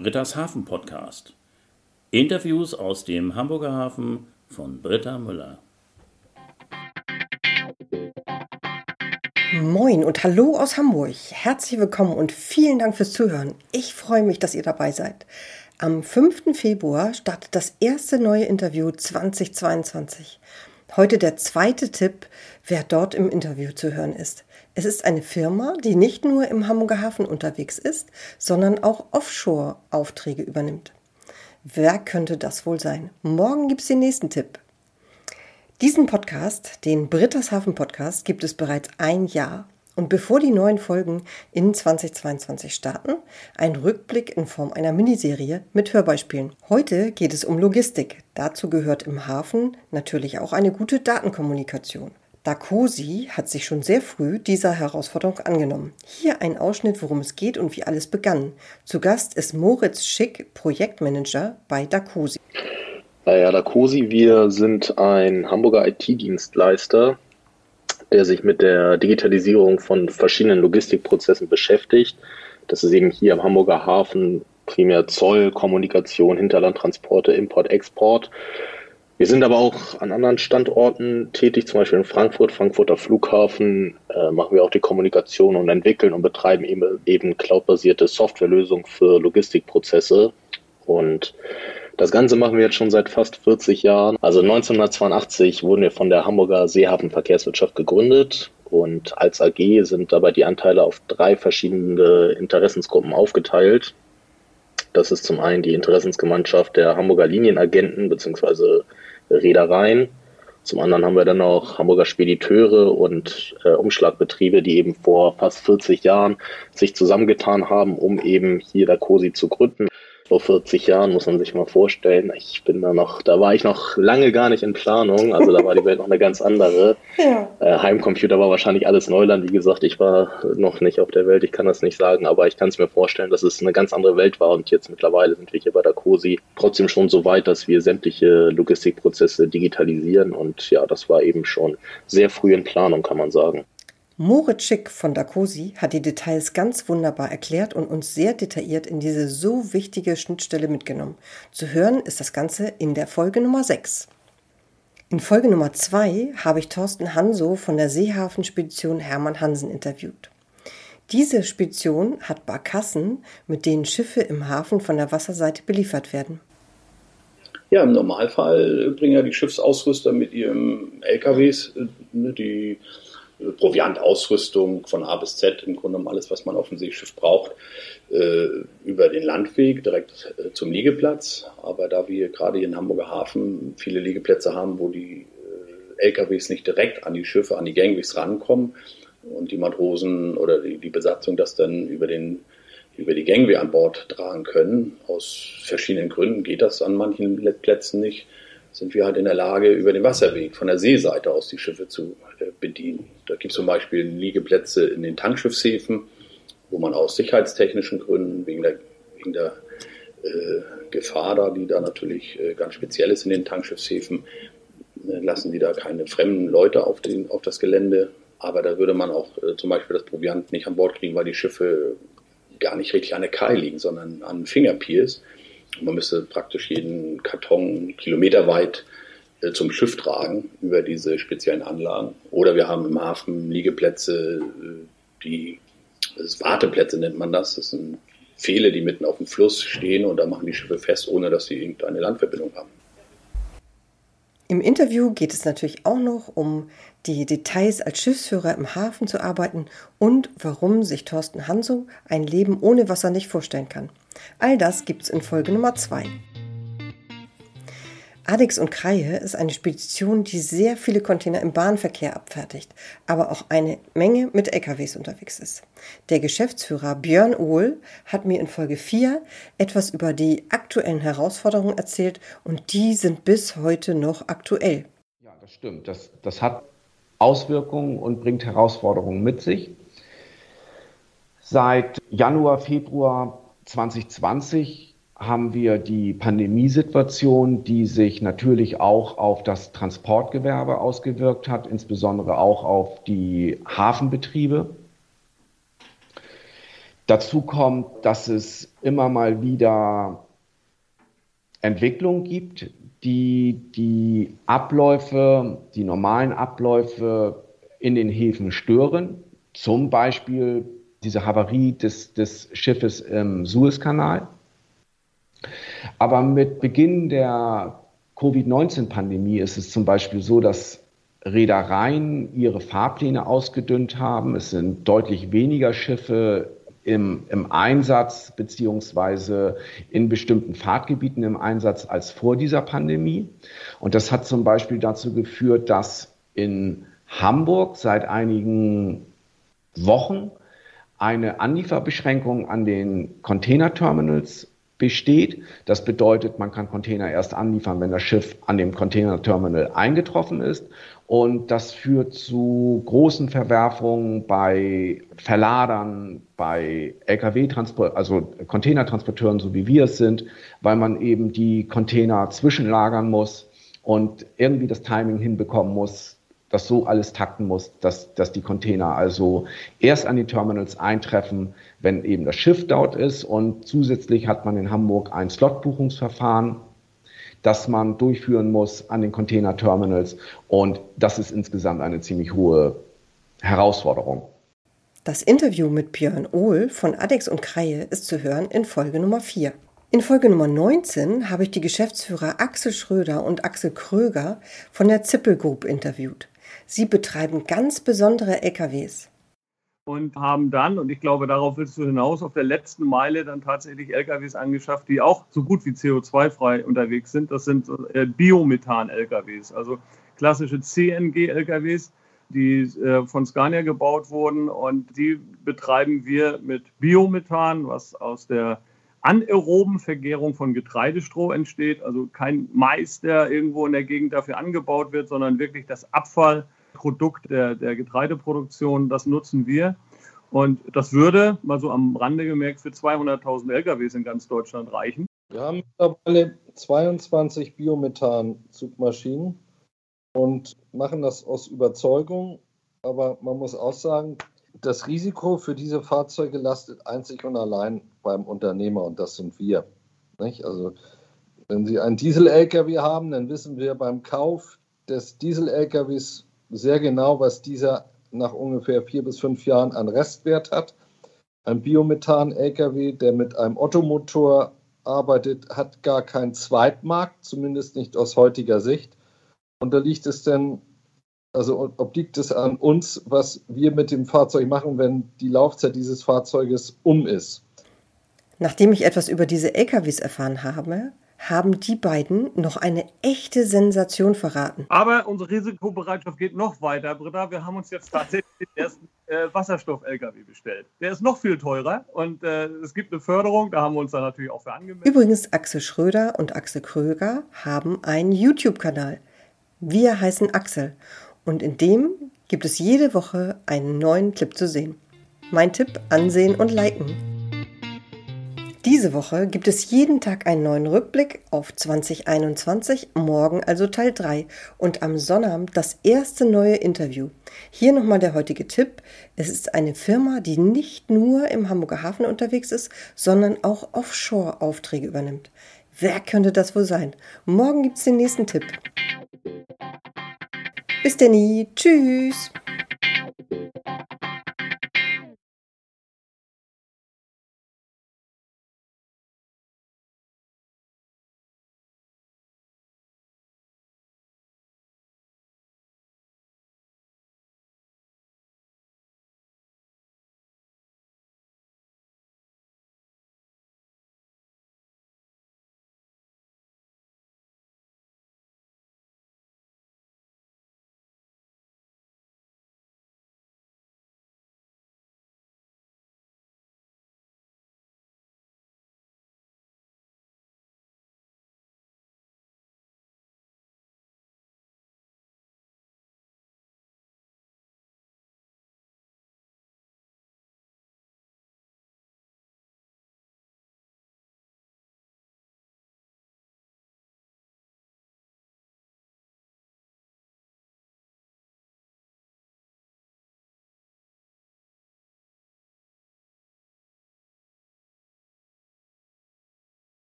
Britta's Hafen Podcast. Interviews aus dem Hamburger Hafen von Britta Müller. Moin und hallo aus Hamburg. Herzlich willkommen und vielen Dank fürs Zuhören. Ich freue mich, dass ihr dabei seid. Am 5. Februar startet das erste neue Interview 2022. Heute der zweite Tipp, wer dort im Interview zu hören ist. Es ist eine Firma, die nicht nur im Hamburger Hafen unterwegs ist, sondern auch Offshore-Aufträge übernimmt. Wer könnte das wohl sein? Morgen gibt es den nächsten Tipp. Diesen Podcast, den Britta's Hafen Podcast, gibt es bereits ein Jahr. Und bevor die neuen Folgen in 2022 starten, ein Rückblick in Form einer Miniserie mit Hörbeispielen. Heute geht es um Logistik. Dazu gehört im Hafen natürlich auch eine gute Datenkommunikation. Dacosi hat sich schon sehr früh dieser Herausforderung angenommen. Hier ein Ausschnitt, worum es geht und wie alles begann. Zu Gast ist Moritz Schick, Projektmanager bei Dacosi. Naja, Dacosi, wir sind ein Hamburger IT-Dienstleister, der sich mit der Digitalisierung von verschiedenen Logistikprozessen beschäftigt. Das ist eben hier am Hamburger Hafen primär Zoll, Kommunikation, Hinterlandtransporte, Import, Export. Wir sind aber auch an anderen Standorten tätig, zum Beispiel in Frankfurt, Frankfurter Flughafen, äh, machen wir auch die Kommunikation und entwickeln und betreiben eben, eben cloudbasierte Softwarelösungen für Logistikprozesse. Und das Ganze machen wir jetzt schon seit fast 40 Jahren. Also 1982 wurden wir von der Hamburger Seehafenverkehrswirtschaft gegründet und als AG sind dabei die Anteile auf drei verschiedene Interessensgruppen aufgeteilt. Das ist zum einen die Interessensgemeinschaft der Hamburger Linienagenten bzw. Reedereien. Zum anderen haben wir dann auch Hamburger Spediteure und äh, Umschlagbetriebe, die eben vor fast 40 Jahren sich zusammengetan haben, um eben hier der COSI zu gründen vor 40 Jahren, muss man sich mal vorstellen. Ich bin da noch, da war ich noch lange gar nicht in Planung, also da war die Welt noch eine ganz andere. Ja. Äh, Heimcomputer war wahrscheinlich alles Neuland, wie gesagt, ich war noch nicht auf der Welt, ich kann das nicht sagen, aber ich kann es mir vorstellen, dass es eine ganz andere Welt war und jetzt mittlerweile sind wir hier bei der COSI trotzdem schon so weit, dass wir sämtliche Logistikprozesse digitalisieren und ja, das war eben schon sehr früh in Planung, kann man sagen. Moritz Schick von Dacosi hat die Details ganz wunderbar erklärt und uns sehr detailliert in diese so wichtige Schnittstelle mitgenommen. Zu hören ist das Ganze in der Folge Nummer 6. In Folge Nummer 2 habe ich Thorsten Hanso von der Seehafenspedition Hermann Hansen interviewt. Diese Spedition hat Barkassen, mit denen Schiffe im Hafen von der Wasserseite beliefert werden. Ja, im Normalfall bringen ja die Schiffsausrüster mit ihren LKWs äh, die Proviantausrüstung von A bis Z, im Grunde genommen alles, was man auf dem Seeschiff braucht, äh, über den Landweg direkt äh, zum Liegeplatz. Aber da wir gerade hier in Hamburger Hafen viele Liegeplätze haben, wo die äh, LKWs nicht direkt an die Schiffe, an die Gangways rankommen und die Matrosen oder die, die Besatzung das dann über den über die Gangway an Bord tragen können. Aus verschiedenen Gründen geht das an manchen Plätzen nicht sind wir halt in der Lage, über den Wasserweg von der Seeseite aus die Schiffe zu äh, bedienen. Da gibt es zum Beispiel Liegeplätze in den Tankschiffshäfen, wo man aus sicherheitstechnischen Gründen, wegen der, wegen der äh, Gefahr da, die da natürlich äh, ganz speziell ist in den Tankschiffshäfen, äh, lassen die da keine fremden Leute auf, den, auf das Gelände. Aber da würde man auch äh, zum Beispiel das Proviant nicht an Bord kriegen, weil die Schiffe gar nicht richtig an der Kai liegen, sondern an Fingerpiers. Man müsste praktisch jeden Karton kilometerweit äh, zum Schiff tragen über diese speziellen Anlagen. Oder wir haben im Hafen Liegeplätze, äh, die Warteplätze nennt man das. Das sind Pfähle, die mitten auf dem Fluss stehen und da machen die Schiffe fest, ohne dass sie irgendeine Landverbindung haben. Im Interview geht es natürlich auch noch um die Details als Schiffsführer im Hafen zu arbeiten und warum sich Thorsten Hanso ein Leben ohne Wasser nicht vorstellen kann. All das gibt's in Folge Nummer 2. Adix und Kreie ist eine Spedition, die sehr viele Container im Bahnverkehr abfertigt, aber auch eine Menge mit LKWs unterwegs ist. Der Geschäftsführer Björn Ohl hat mir in Folge 4 etwas über die aktuellen Herausforderungen erzählt und die sind bis heute noch aktuell. Ja, das stimmt. Das, das hat Auswirkungen und bringt Herausforderungen mit sich. Seit Januar, Februar 2020 haben wir die Pandemiesituation, die sich natürlich auch auf das Transportgewerbe ausgewirkt hat, insbesondere auch auf die Hafenbetriebe. Dazu kommt, dass es immer mal wieder Entwicklungen gibt, die die Abläufe, die normalen Abläufe in den Häfen stören. Zum Beispiel diese Havarie des, des Schiffes im Suezkanal. Aber mit Beginn der Covid-19-Pandemie ist es zum Beispiel so, dass Reedereien ihre Fahrpläne ausgedünnt haben. Es sind deutlich weniger Schiffe im, im Einsatz beziehungsweise in bestimmten Fahrtgebieten im Einsatz als vor dieser Pandemie. Und das hat zum Beispiel dazu geführt, dass in Hamburg seit einigen Wochen eine Anlieferbeschränkung an den Containerterminals besteht. Das bedeutet, man kann Container erst anliefern, wenn das Schiff an dem Containerterminal eingetroffen ist. Und das führt zu großen Verwerfungen bei Verladern, bei Lkw-Transport, also Containertransporteuren, so wie wir es sind, weil man eben die Container zwischenlagern muss und irgendwie das Timing hinbekommen muss, das so alles takten muss, dass, dass die Container also erst an die Terminals eintreffen, wenn eben das Schiff dort ist. Und zusätzlich hat man in Hamburg ein Slotbuchungsverfahren, das man durchführen muss an den Container-Terminals. Und das ist insgesamt eine ziemlich hohe Herausforderung. Das Interview mit Björn Ohl von Adex und Kreie ist zu hören in Folge Nummer 4. In Folge Nummer 19 habe ich die Geschäftsführer Axel Schröder und Axel Kröger von der Zippel Group interviewt. Sie betreiben ganz besondere LKWs. Und haben dann, und ich glaube, darauf willst du hinaus, auf der letzten Meile dann tatsächlich LKWs angeschafft, die auch so gut wie CO2-frei unterwegs sind. Das sind äh, Biomethan-LKWs, also klassische CNG-LKWs, die äh, von Scania gebaut wurden. Und die betreiben wir mit Biomethan, was aus der anaeroben Vergärung von Getreidestroh entsteht. Also kein Mais, der irgendwo in der Gegend dafür angebaut wird, sondern wirklich das Abfall Produkt der, der Getreideproduktion, das nutzen wir. Und das würde, mal so am Rande gemerkt, für 200.000 LKWs in ganz Deutschland reichen. Wir haben mittlerweile 22 Biomethan-Zugmaschinen und machen das aus Überzeugung. Aber man muss auch sagen, das Risiko für diese Fahrzeuge lastet einzig und allein beim Unternehmer und das sind wir. Nicht? Also, wenn Sie einen Diesel-LKW haben, dann wissen wir beim Kauf des Diesel-LKWs sehr genau, was dieser nach ungefähr vier bis fünf Jahren an Restwert hat. Ein Biomethan-LKW, der mit einem Ottomotor arbeitet, hat gar keinen Zweitmarkt, zumindest nicht aus heutiger Sicht. Und da liegt es denn, also obliegt es an uns, was wir mit dem Fahrzeug machen, wenn die Laufzeit dieses Fahrzeuges um ist. Nachdem ich etwas über diese LKWs erfahren habe, haben die beiden noch eine echte Sensation verraten. Aber unsere Risikobereitschaft geht noch weiter, Britta. Wir haben uns jetzt tatsächlich den ersten äh, Wasserstoff-LKW bestellt. Der ist noch viel teurer und äh, es gibt eine Förderung, da haben wir uns dann natürlich auch für angemeldet. Übrigens, Axel Schröder und Axel Kröger haben einen YouTube-Kanal. Wir heißen Axel und in dem gibt es jede Woche einen neuen Clip zu sehen. Mein Tipp, ansehen und liken. Diese Woche gibt es jeden Tag einen neuen Rückblick auf 2021, morgen also Teil 3 und am Sonnabend das erste neue Interview. Hier nochmal der heutige Tipp. Es ist eine Firma, die nicht nur im Hamburger Hafen unterwegs ist, sondern auch Offshore-Aufträge übernimmt. Wer könnte das wohl sein? Morgen gibt es den nächsten Tipp. Bis denn. Tschüss.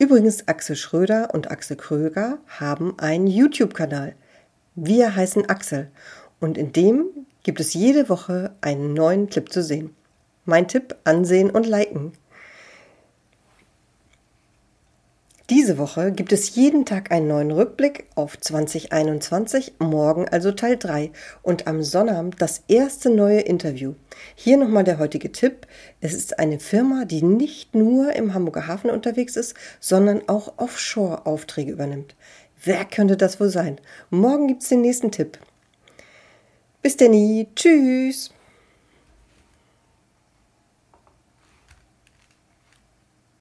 Übrigens, Axel Schröder und Axel Kröger haben einen YouTube-Kanal. Wir heißen Axel und in dem gibt es jede Woche einen neuen Clip zu sehen. Mein Tipp, ansehen und liken. Diese Woche gibt es jeden Tag einen neuen Rückblick auf 2021, morgen also Teil 3 und am Sonnabend das erste neue Interview. Hier nochmal der heutige Tipp. Es ist eine Firma, die nicht nur im Hamburger Hafen unterwegs ist, sondern auch Offshore-Aufträge übernimmt. Wer könnte das wohl sein? Morgen gibt es den nächsten Tipp. Bis denn, tschüss!